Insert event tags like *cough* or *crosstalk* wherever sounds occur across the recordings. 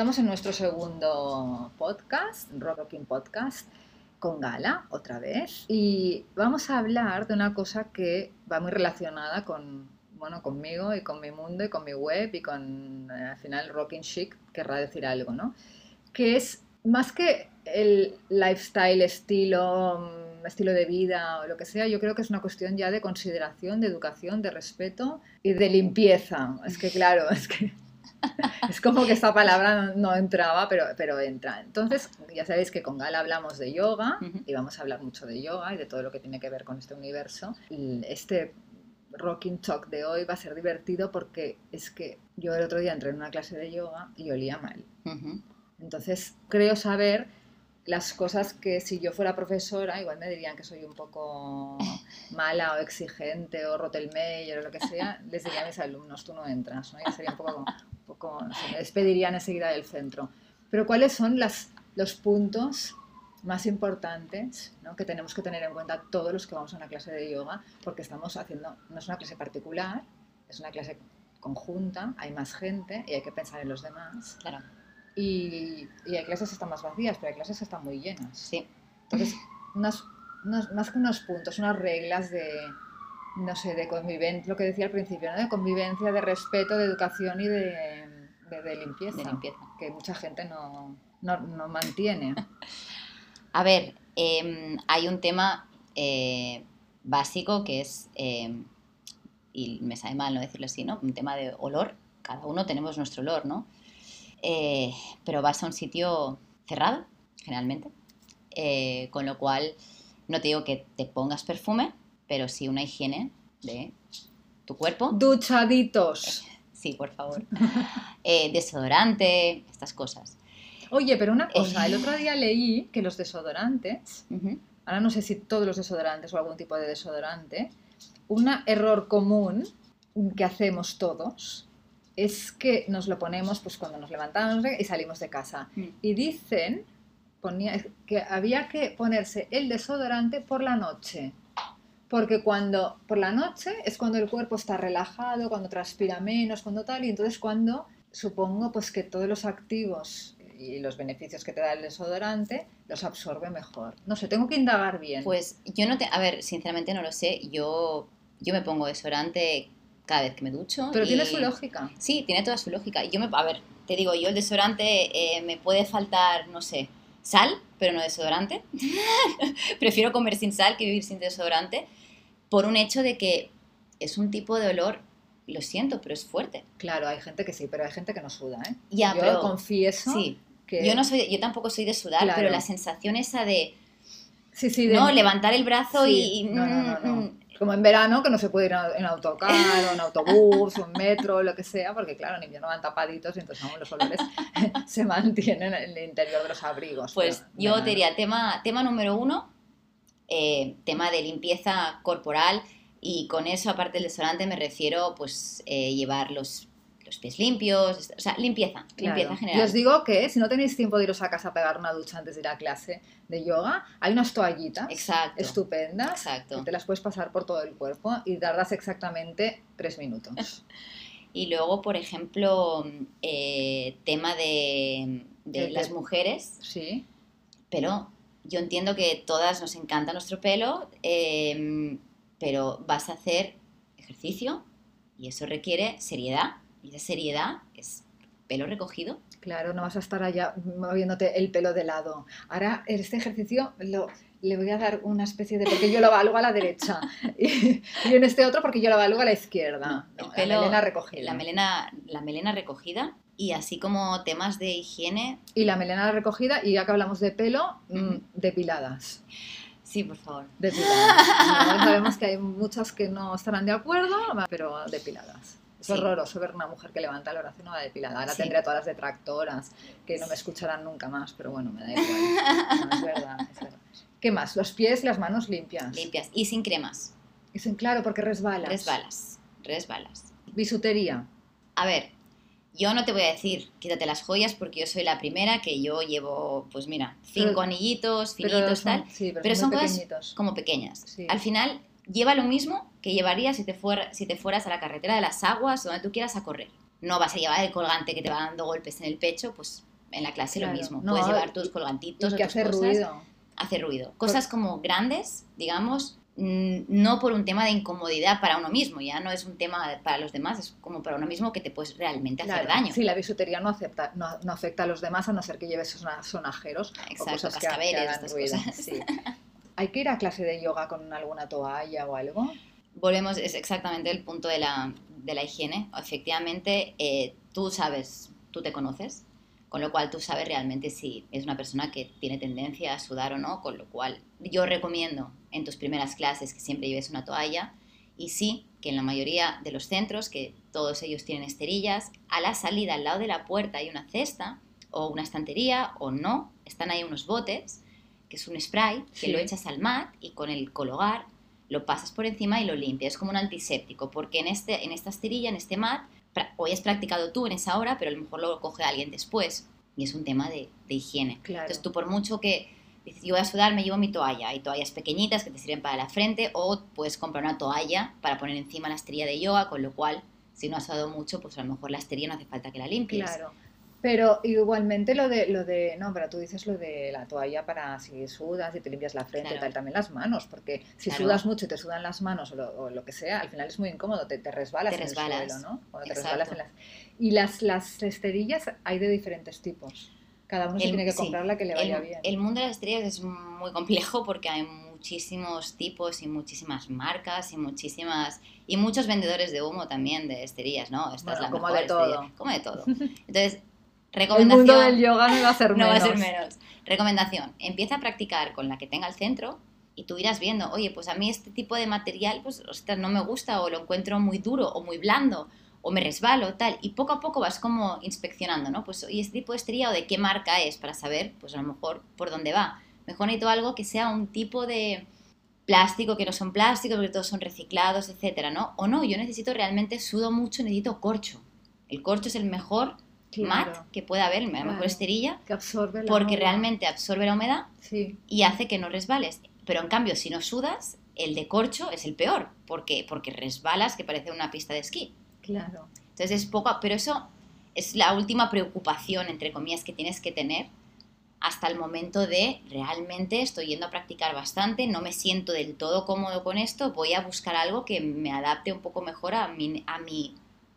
Estamos en nuestro segundo podcast, Rocking Podcast, con Gala, otra vez. Y vamos a hablar de una cosa que va muy relacionada con, bueno, conmigo y con mi mundo y con mi web y con, eh, al final, Rocking Chic, querrá decir algo, ¿no? Que es más que el lifestyle, estilo, mm, estilo de vida o lo que sea, yo creo que es una cuestión ya de consideración, de educación, de respeto y de limpieza. Es que claro, es que es como que esta palabra no, no entraba, pero, pero entra. Entonces, ya sabéis que con Gala hablamos de yoga Ujú. y vamos a hablar mucho de yoga y de todo lo que tiene que ver con este universo. Y este Rocking Talk de hoy va a ser divertido porque es que yo el otro día entré en una clase de yoga y olía mal. Ujú. Entonces, creo saber las cosas que si yo fuera profesora, igual me dirían que soy un poco *laughs* mala o exigente o Rotelmeyer o lo que sea, les diría a mis alumnos, tú no entras, ¿no? Ya sería un poco, como- sé, me despedirían enseguida del centro. Pero ¿cuáles son las, los puntos más importantes ¿no? que tenemos que tener en cuenta todos los que vamos a una clase de yoga? Porque estamos haciendo, no es una clase particular, es una clase conjunta, hay más gente y hay que pensar en los demás. Claro, Y, y hay clases que están más vacías, pero hay clases que están muy llenas. sí. Entonces, unas, unas- más que unos puntos, unas reglas de, no sé, de convivencia, lo que decía al principio, ¿no? de convivencia, de respeto, de educación y de, de- de limpieza, De limpieza. que mucha gente no, no, no mantiene. *laughs* A ver, em, hay un tema eh, básico que es, em, y me sabe mal no decirlo así, ¿no? Un tema de olor. Cada uno tenemos nuestro olor, ¿no? Eh, pero vas a un sitio cerrado, generalmente, eh, con lo cual no te digo que te pongas perfume, pero sí una higiene de tu cuerpo. Duchaditos. *laughs* Sí, por favor. *laughs* Eh, desodorante, estas cosas. Oye, pero una cosa, Eh. el otro día leí que los desodorantes, ahora no sé si todos los desodorantes o algún tipo de desodorante, un error común que hacemos todos es que nos lo ponemos pues cuando nos levantamos y salimos de casa. Mm. Y dicen ponía, que había que ponerse el desodorante por la noche. Porque cuando por la noche es cuando el cuerpo está relajado, cuando transpira menos, cuando tal, y entonces cuando supongo pues que todos los activos y los beneficios que te da el desodorante los absorbe mejor. No sé, tengo que indagar bien. Pues yo no te, a ver, sinceramente no lo sé. Yo, yo me pongo desodorante cada vez que me ducho. Pero y- tiene su lógica. Sí, tiene toda su lógica. Yo me, a ver, te digo, yo el desodorante eh, me puede faltar, no sé, sal, pero no desodorante. *laughs* Prefiero comer sin sal que vivir sin desodorante por un hecho de que es un tipo de olor, lo siento, pero es fuerte. Claro, hay gente que sí, pero hay gente que no suda, ¿eh? Ya, Yo pero confieso sí. que... Yo no soy, yo tampoco soy de sudar, Claro. pero la sensación esa de Sí, sí, de- no levantar el brazo Sí, y no, no, no, no. mm, Como en verano, que no se puede ir en autocar o en autobús o en metro, lo que sea, porque claro, en invierno van tapaditos y entonces aún los olores *laughs* se mantienen en el interior de los abrigos. Pues yo te diría, tema, tema número uno, eh, tema de limpieza corporal y con eso, aparte del desodorante, me refiero pues eh, llevar los, los pies limpios, o sea, limpieza, Claro. limpieza Y general. os digo que si no tenéis tiempo de iros a casa a pegar una ducha antes de ir a clase de yoga, hay unas toallitas Exacto, estupendas exacto. que te las puedes pasar por todo el cuerpo y tardas exactamente tres minutos. *laughs* Y luego, por ejemplo, eh, tema de, de De- las mujeres, Sí, pero yo entiendo que todas nos encanta nuestro pelo, eh, pero vas a hacer ejercicio y eso requiere seriedad. Y esa seriedad es pelo recogido. claro, no vas a estar allá moviéndote el pelo de lado. Ahora, este ejercicio lo, le voy a dar una especie de... porque yo lo valgo a la derecha y, y en este otro porque yo lo valgo a la izquierda. No, el No, pelo- la melena recogida. La melena, la melena recogida y así como temas de higiene. Y la melena recogida y ya que hablamos de pelo, mm, depiladas. Sí, por favor. Depiladas. *laughs* No, sabemos que hay muchas que no estarán de acuerdo, pero depiladas. Es Sí. horroroso ver una mujer que levanta la oración a la depilada. Ahora Sí. tendré a todas las detractoras que no me escucharán nunca más, pero bueno, me da igual. *laughs* No, es verdad, es verdad. ¿Qué más? Los pies y las manos limpias. Limpias y sin cremas. Dicen, claro, porque resbalas. Resbalas. Resbalas. Bisutería. A ver, yo no te voy a decir quítate las joyas porque yo soy la primera que yo llevo, pues mira, cinco Pero- anillitos, Pero finitos, son, tal, sí, pero, pero son, cosas pequeñitos. como pequeñas. Sí. Al final lleva lo mismo que llevarías si te, fuera, si te fueras a la carretera de las aguas, donde tú quieras a correr. no vas a llevar el colgante que te va dando golpes en el pecho, pues en la clase Claro. lo mismo. No, Puedes llevar tus colgantitos Y que hace cosas. ruido. Hace ruido. Cosas como grandes, digamos, no por un tema de incomodidad para uno mismo, ya no es un tema para los demás, es como para uno mismo que te puedes realmente hacer Claro, daño. Sí, la bisutería no, acepta, no, no afecta a los demás a no ser que lleves sona- sonajeros o Exacto, cosas que, estas cosas. sí. *laughs* ¿Hay que ir a clase de yoga con alguna toalla o algo? volvemos, es exactamente el punto de la, de la higiene. Efectivamente, eh, tú sabes, tú te conoces, con lo cual tú sabes realmente si es una persona que tiene tendencia a sudar o no, con lo cual yo recomiendo en tus primeras clases que siempre lleves una toalla y sí que en la mayoría de los centros, que todos ellos tienen esterillas, a la salida, al lado de la puerta hay una cesta o una estantería o no, están ahí unos botes, que es un spray, que Sí. lo echas al mat y con el cologar lo pasas por encima y lo limpias. Es como un antiséptico, porque en, este, en esta esterilla, en este mat, hoy has practicado tú en esa hora, pero a lo mejor lo coge alguien después. Y es un tema de, de higiene. Claro. Entonces tú por mucho que dices, yo voy a sudar, me llevo mi toalla. Hay toallas pequeñitas que te sirven para la frente o puedes comprar una toalla para poner encima la esterilla de yoga, con lo cual si no has sudado mucho, pues a lo mejor la esterilla no hace falta que la limpies. Claro. Pero igualmente lo de, lo de, no, pero tú dices lo de la toalla para si sudas y te limpias la frente y Claro. tal, también las manos, porque si Claro. sudas mucho y te sudan las manos o lo, o lo que sea, al final es muy incómodo, te, te resbalas Te en resbalas. el suelo, ¿no? Cuando te resbalas en las... Y las, las esterillas hay de diferentes tipos. Cada uno se El- tiene que sí. comprar la que le vaya el, bien. el mundo de las estrellas es muy complejo porque hay muchísimos tipos y muchísimas marcas y muchísimas y muchos vendedores de humo también de esterillas, ¿no? Esta es la como mejor de todo. esterilla. Como de todo. *laughs* Entonces, el recomendación mundo del yoga no va a ser *laughs* no va a menos. ser menos. Recomendación, empieza a practicar con la que tenga el centro y tú irás viendo, oye, pues a mí este tipo de material, pues, ostras, no me gusta o lo encuentro muy duro o muy blando o me resbalo, tal. Y poco a poco vas como inspeccionando, ¿no? Pues, oye, este tipo de esterilla o de qué marca es para saber, pues a lo mejor por dónde va. Mejor necesito algo que sea un tipo de plástico, que no son plásticos, porque todos son reciclados, etcétera, ¿no? O no, yo necesito realmente, sudo mucho, necesito corcho. El corcho es el mejor mat que pueda haber, la mejor esterilla, que absorbe la porque realmente absorbe la humedad Sí, y hace que no resbales. Pero en cambio, si no sudas, el de corcho es el peor, porque, porque resbalas que parece una pista de esquí. Claro. Entonces es poco, pero eso es la última preocupación, entre comillas, que tienes que tener hasta el momento de realmente estoy yendo a practicar bastante, no me siento del todo cómodo con esto, voy a buscar algo que me adapte un poco mejor a mi, a mi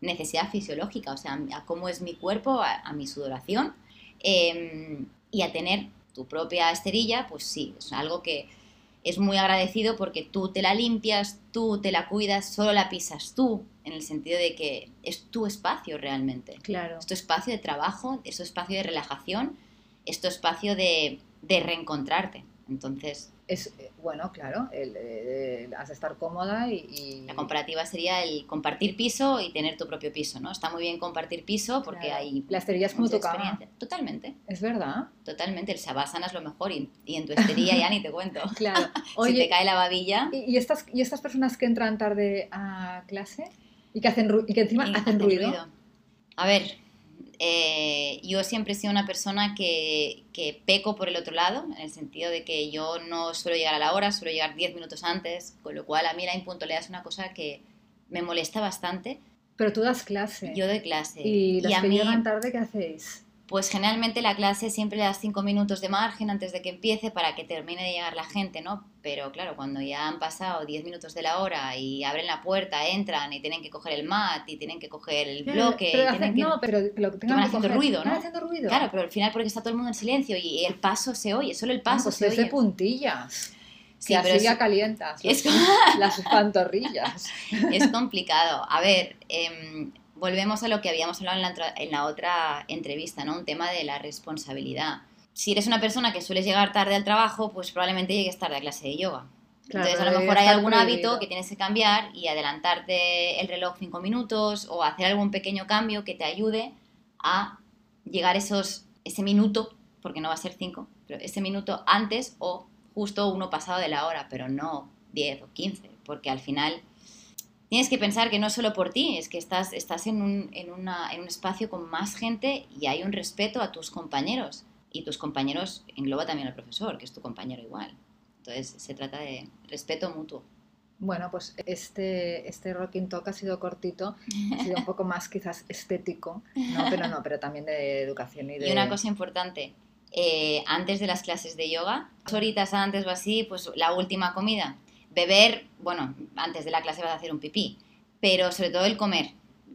necesidad fisiológica, o sea, a cómo es mi cuerpo, a, mi sudoración, eh, y a tener tu propia esterilla, pues sí, es algo que es muy agradecido porque tú te la limpias, tú te la cuidas, solo la pisas tú, en el sentido de que es tu espacio realmente. Claro. Es tu espacio de trabajo, es tu espacio de relajación, es tu espacio de, de reencontrarte. Entonces, Es, eh, bueno, claro, el, eh, has de estar cómoda y... y- la comparativa sería el compartir piso y tener tu propio piso, ¿no? Está muy bien compartir piso porque Claro. hay La esterilla es como tu cama. Totalmente, Es verdad. totalmente. El sabásana es lo mejor y, y en tu esterilla ya ni te cuento. *laughs* Claro. *laughs* si te Oye, cae la babilla... ¿y, y estas, ¿y estas personas que entran tarde a clase y que, hacen ru- y que encima y hacen ruido? A ver, eh, yo siempre he sido una persona que, que peco por el otro lado, en el sentido de que yo no suelo llegar a la hora, suelo llegar 10 minutos antes, con lo cual a mí la impuntualidad es una cosa que me molesta bastante. Pero tú das clase. Yo doy clase y los a que mí, llegan tarde, ¿qué hacéis? Pues generalmente la clase siempre le das 5 minutos de margen antes de que empiece para que termine de llegar la gente, ¿no? Pero claro, cuando ya han pasado 10 minutos de la hora y abren la puerta, entran y tienen que coger el mat y tienen que coger el bloque Pero y hacen- tienen que... No, pero lo que tengan van que haciendo coger- ruido, van ¿no? haciendo ruido. Claro, pero al final porque está todo el mundo en silencio y el paso se oye, solo el paso pues se es de oye. puntillas. Sí, que pero así ya es, calientas es los- las *laughs* pantorrillas. es complicado. A ver, em, volvemos a lo que habíamos hablado en la, otra- en la otra entrevista, ¿no? Un tema de la responsabilidad. Si eres una persona que sueles llegar tarde al trabajo, pues probablemente llegues tarde a clase de yoga. Claro, Entonces, a lo mejor hay algún prohibido. hábito que tienes que cambiar y adelantarte el reloj cinco minutos o hacer algún pequeño cambio que te ayude a llegar esos, ese minuto, porque no va a ser cinco, pero ese minuto antes o justo uno pasado de la hora, pero no 10 o 15, porque al final tienes que pensar que no es solo por ti, es que estás, estás en, un, en, una- en un espacio con más gente y hay un respeto a tus compañeros. Y tus compañeros engloba también al profesor, que es tu compañero igual. Entonces se trata de respeto mutuo. Bueno, pues este, este Rocking Talk ha sido cortito, ha sido un *laughs* poco más quizás estético, ¿no? pero no, pero también de educación y de... Y una cosa importante, eh, antes de las clases de yoga, dos horitas antes o así, pues la última comida. Beber, bueno, antes de la clase vas a hacer un pipí, pero sobre todo el comer.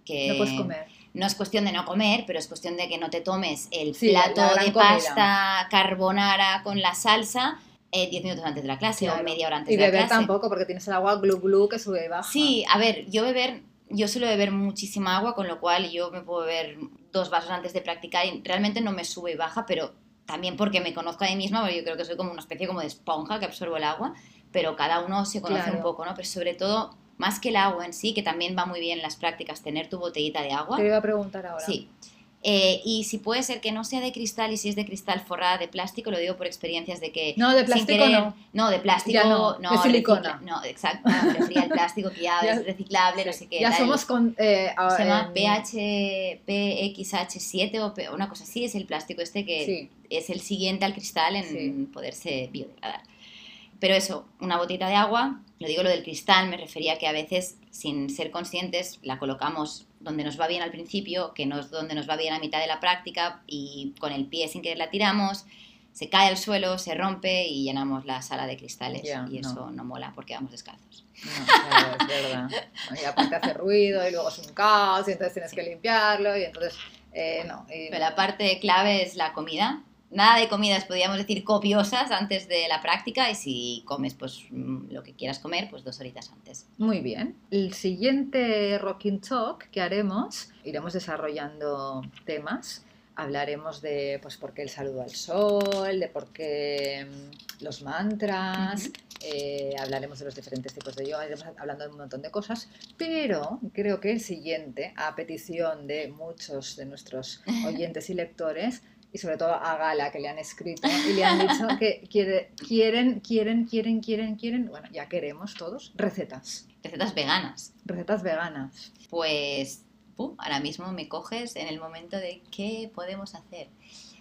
Que No puedes comer. no es cuestión de no comer, pero es cuestión de que no te tomes el Sí, plato la de comida. pasta carbonara con la salsa eh, 10 minutos antes de la clase Claro. o media hora antes Y de la beber clase. tampoco, porque tienes el agua glu glu que sube y baja. Sí, a ver, yo beber, yo suelo beber muchísima agua, con lo cual yo me puedo beber dos vasos antes de practicar y realmente no me sube y baja, pero también porque me conozco a mí misma, porque yo creo que soy como una especie como de esponja que absorbo el agua, pero cada uno se conoce Claro. un poco, ¿no? Pero sobre todo, más que el agua en sí, que también va muy bien en las prácticas, tener tu botellita de agua. Te iba a preguntar ahora. Sí. Eh, y si puede ser que no sea de cristal y si es de cristal forrada de plástico, lo digo por experiencias de que... No, de plástico querer- no. de plástico Ya no, de silicona. no, exacto. Refería al plástico que ya, *laughs* Ya- es reciclable, no sé qué. Ya tal. somos con... eh, a- Se llama em, PH, PXH7 o P- una cosa así, es el plástico este que Sí, es el siguiente al cristal en Sí. poderse biodegradar. Pero eso, una botita de agua, lo digo lo del cristal, me refería que a veces, sin ser conscientes, la colocamos donde nos va bien al principio, que no es donde nos va bien a mitad de la práctica, y con el pie sin querer la tiramos, se cae al suelo, se rompe y llenamos la sala de cristales. Y eso no. no. mola porque vamos descalzos. no, claro, es verdad. Y aparte hace ruido y luego es un caos y entonces tienes que limpiarlo y entonces... eh, no. y- Pero la parte clave es la comida. Nada de comidas, podríamos decir, copiosas antes de la práctica y si comes pues mm, lo que quieras comer, pues dos horitas antes. Muy bien. El siguiente Rocking Talk que haremos, iremos desarrollando temas. Hablaremos de pues, por qué el saludo al sol, de por qué mm, los mantras, eh, hablaremos de los diferentes tipos de yoga, iremos hablando de un montón de cosas, pero creo que el siguiente, a petición de muchos de nuestros *laughs* oyentes y lectores, y sobre todo a Gala que le han escrito y le han dicho que quiere- quieren, quieren, quieren, quieren, quieren, bueno, ya queremos todos, recetas, Recetas veganas. recetas veganas. Pues pum, ahora mismo me coges en el momento de qué podemos hacer.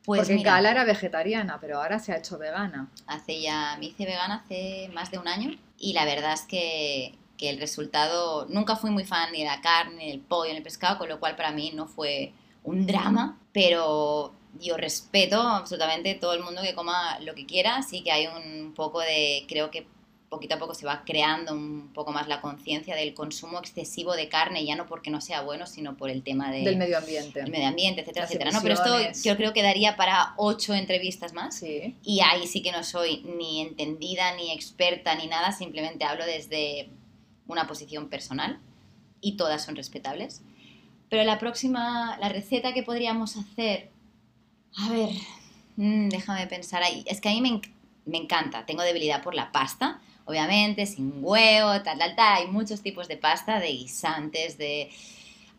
Pues Porque mira, Gala era vegetariana, pero ahora se ha hecho vegana. hace ya, me hice vegana hace más de un año y la verdad es que, que el resultado, nunca fui muy fan ni de la carne, ni del pollo, ni del pescado, con lo cual para mí no fue un drama, pero yo respeto absolutamente todo el mundo que coma lo que quiera, sí que hay un poco de, creo que poquito a poco se va creando un poco más la conciencia del consumo excesivo de carne, ya no porque no sea bueno, sino por el tema de, Del medio ambiente. del medio ambiente, etcétera, Las etcétera. ¿no? Pero esto yo creo que daría para ocho entrevistas más. Sí. Y ahí sí que no soy ni entendida, ni experta, ni nada, simplemente hablo desde una posición personal y todas son respetables. Pero la próxima, la receta que podríamos hacer, a ver, mm, déjame pensar ahí. Es que a mí me, me encanta, tengo debilidad por la pasta, obviamente, sin huevo, tal, tal, tal. Hay muchos tipos de pasta, de guisantes, de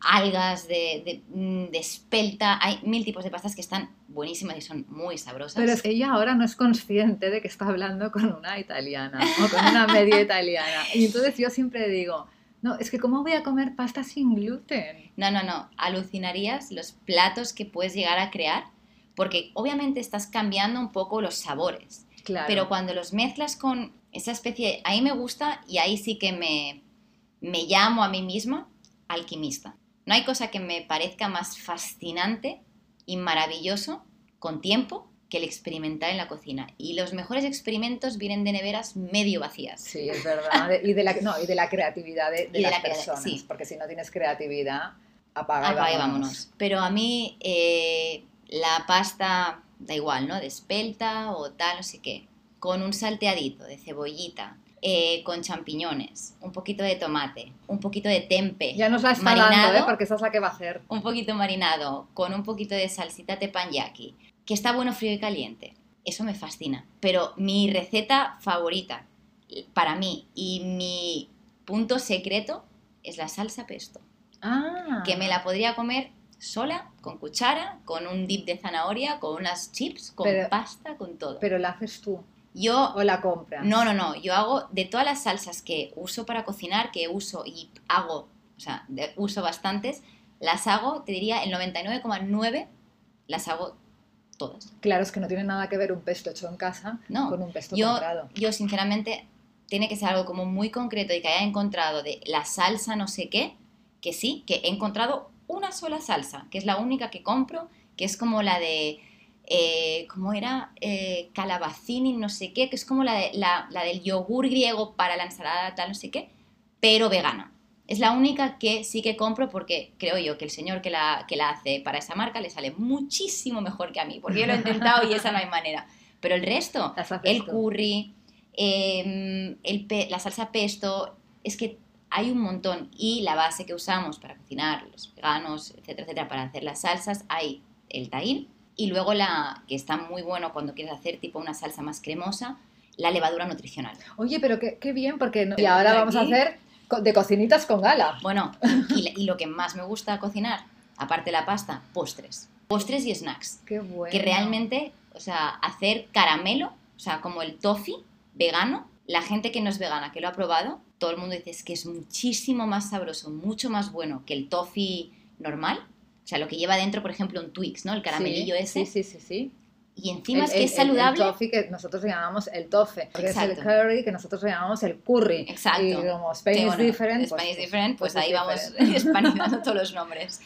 algas, de, de, mm, de espelta. Hay mil tipos de pastas que están buenísimas y son muy sabrosas. Pero es que ella ahora no es consciente de que está hablando con una italiana o con una media *laughs* italiana. Y entonces yo siempre digo, no, es que ¿cómo voy a comer pasta sin gluten? No, no, no. Alucinarías los platos que puedes llegar a crear porque obviamente estás cambiando un poco los sabores. Claro. Pero cuando los mezclas con esa especie, ahí me gusta y ahí sí que me, me llamo a mí misma alquimista. No hay cosa que me parezca más fascinante y maravilloso con tiempo que el experimentar en la cocina. Y los mejores experimentos vienen de neveras medio vacías. Sí, es verdad. Y, de la, no, y de la creatividad de, de de las la personas. sí. Porque si no tienes creatividad, apaga, Apaga y vámonos. vámonos. Pero a mí eh, la pasta, da igual, ¿no? De espelta o tal, no sé qué. Con un salteadito de cebollita, eh, con champiñones, un poquito de tomate, un poquito de tempe, Ya nos la está Marinado. dando, ¿eh? porque esa es la que va a hacer. un poquito marinado, con un poquito de salsita teppanyaki, que está bueno frío y caliente. Eso me fascina. Pero mi receta favorita para mí y mi punto secreto es la salsa pesto Ah. que me la podría comer sola, con cuchara, con un dip de zanahoria, con unas chips, con Pero- pasta, con todo. Pero la haces tú yo, o la compras. no, no, no, yo hago de todas las salsas que uso para cocinar, que uso y hago, o sea, de- uso bastantes, las hago, te diría, el 99,9 las hago todas. Claro, es que no tiene nada que ver un pesto hecho en casa No, con un pesto yo, comprado. yo sinceramente tiene que ser algo como muy concreto y que haya encontrado de la salsa no sé qué, que sí, que he encontrado una sola salsa, que es la única que compro, que es como la de, eh, ¿cómo era? Eh, calabacini, no sé qué, que es como la, de, la, la del yogur griego para la ensalada tal, no sé qué, pero vegana. Es la única que sí que compro porque creo yo que el señor que la, que la hace para esa marca le sale muchísimo mejor que a mí, porque yo lo he intentado y esa no hay manera. Pero el resto, el curry, em, el pe- la salsa pesto, es que hay un montón. Y la base que usamos para cocinar, los veganos, etcétera, etcétera, para hacer las salsas, hay el tahín y luego la que está muy bueno cuando quieres hacer tipo una salsa más cremosa, la levadura nutricional. Oye, pero qué, qué bien, porque no- y ahora vamos a hacer de cocinitas con gala. Bueno, y, y lo que más me gusta cocinar, aparte de la pasta, postres. Postres y snacks. Qué bueno. Que realmente, o sea, hacer caramelo, o sea, como el toffee vegano, la gente que no es vegana, que lo ha probado, todo el mundo dice es que es muchísimo más sabroso, mucho más bueno que el toffee normal. O sea, lo que lleva dentro, por ejemplo, un Twix, ¿no? El caramelillo Sí, ese. Sí, sí, sí, sí. Y encima es El- que el- es saludable. El, toffee que nosotros llamamos el tofe, porque es el curry que nosotros llamamos el curry. Exacto. Y como Spain Que, is bueno, different. Spain pues- is different, pues, es ahí vamos hispanizando *laughs* *laughs* todos los nombres.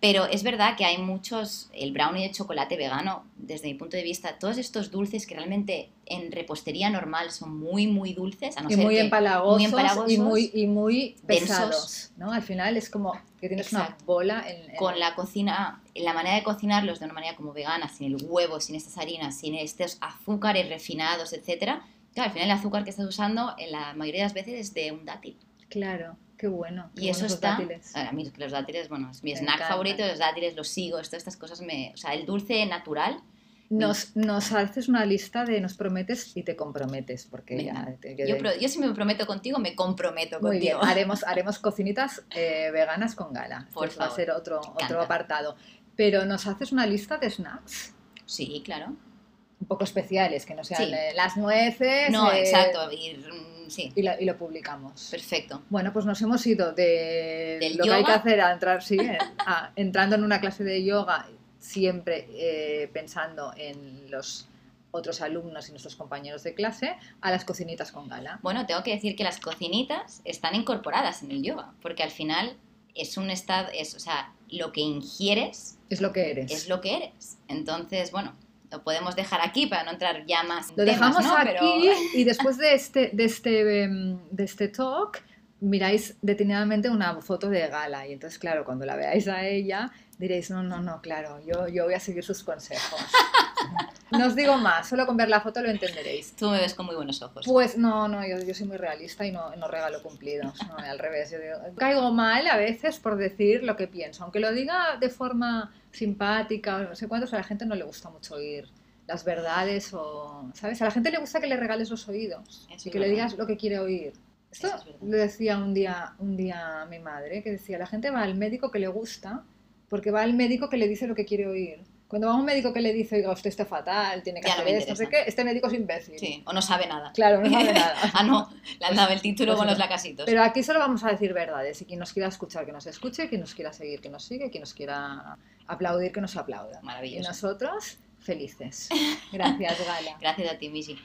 Pero es verdad que hay muchos, el brownie de chocolate vegano, desde mi punto de vista, todos estos dulces que realmente en repostería normal son muy, muy dulces, a no y ser muy que- empalagosos, muy empalagosos, y muy, y muy densos. pesados, ¿no? Al final es como que tienes una bola en, en- con la cocina, la manera de cocinarlos de una manera como vegana, sin el huevo, sin estas harinas, sin estos azúcares refinados, etcétera. Claro, al final el azúcar que estás usando en la mayoría de las veces es de un dátil. Claro, qué bueno. qué Y eso está. dátiles. A mí los dátiles, bueno, es mi Me snack encantan. favorito, los dátiles los sigo, todas estas cosas me. O sea, el dulce natural. Nos, nos haces una lista de nos prometes y te comprometes, porque ya te- yo si me comprometo contigo, me comprometo Muy bien, contigo. haremos, *laughs* haremos cocinitas eh, veganas con gala. Por que va a favor, ser otro, encanta. otro apartado. Pero nos haces una lista de snacks Sí, claro. Un poco especiales, que no sean Sí. eh, las nueces. No, eh, exacto. y, mm, sí, Y, la- y lo publicamos. perfecto. Bueno, pues nos hemos ido de Del lo que hay que hacer a entrar, sí, eh, a- entrando en una clase de yoga, siempre eh, pensando en los otros alumnos y nuestros compañeros de clase, a las cocinitas con gala. Bueno, tengo que decir que las cocinitas están incorporadas en el yoga, porque al final es un estado, es, o sea, lo que ingieres Es lo que eres. es lo que eres. Entonces, bueno, lo podemos dejar aquí para no entrar ya más. en Lo temas, dejamos ¿no? aquí Pero- y después de este, de, este, em, de este talk miráis detenidamente una foto de Gala y entonces claro, cuando la veáis a ella diréis, no, no, no, claro, yo, yo voy a seguir sus consejos. *laughs* no os digo más, solo con ver la foto lo entenderéis. Tú me ves con muy buenos ojos. Pues no, no, yo, yo soy muy realista y no, no regalo cumplidos, no, al revés. Yo digo, caigo mal a veces por decir lo que pienso, aunque lo diga de forma simpática o no sé cuántos, a la gente no le gusta mucho oír las verdades o, ¿sabes? A la gente le gusta que le regales los oídos y que le digas lo que quiere oír. Esto es le decía un día, un día a mi madre, que decía, la gente va al médico que le gusta porque va al médico que le dice lo que quiere oír. Cuando va a un médico que le dice, oiga, usted está fatal, tiene que Ya no hacer me esto, no sé qué, este médico es imbécil. Sí, o no sabe nada. Claro, no sabe nada. *laughs* ah, no, le han dado el título pues con no. los lacasitos. Pero aquí solo vamos a decir verdades y quien nos quiera escuchar que nos escuche, quien nos quiera seguir que nos sigue, quien nos quiera aplaudir que nos aplauda. Y Maravilloso. nosotros felices. Gracias, Gala. *laughs* Gracias a ti, Missy.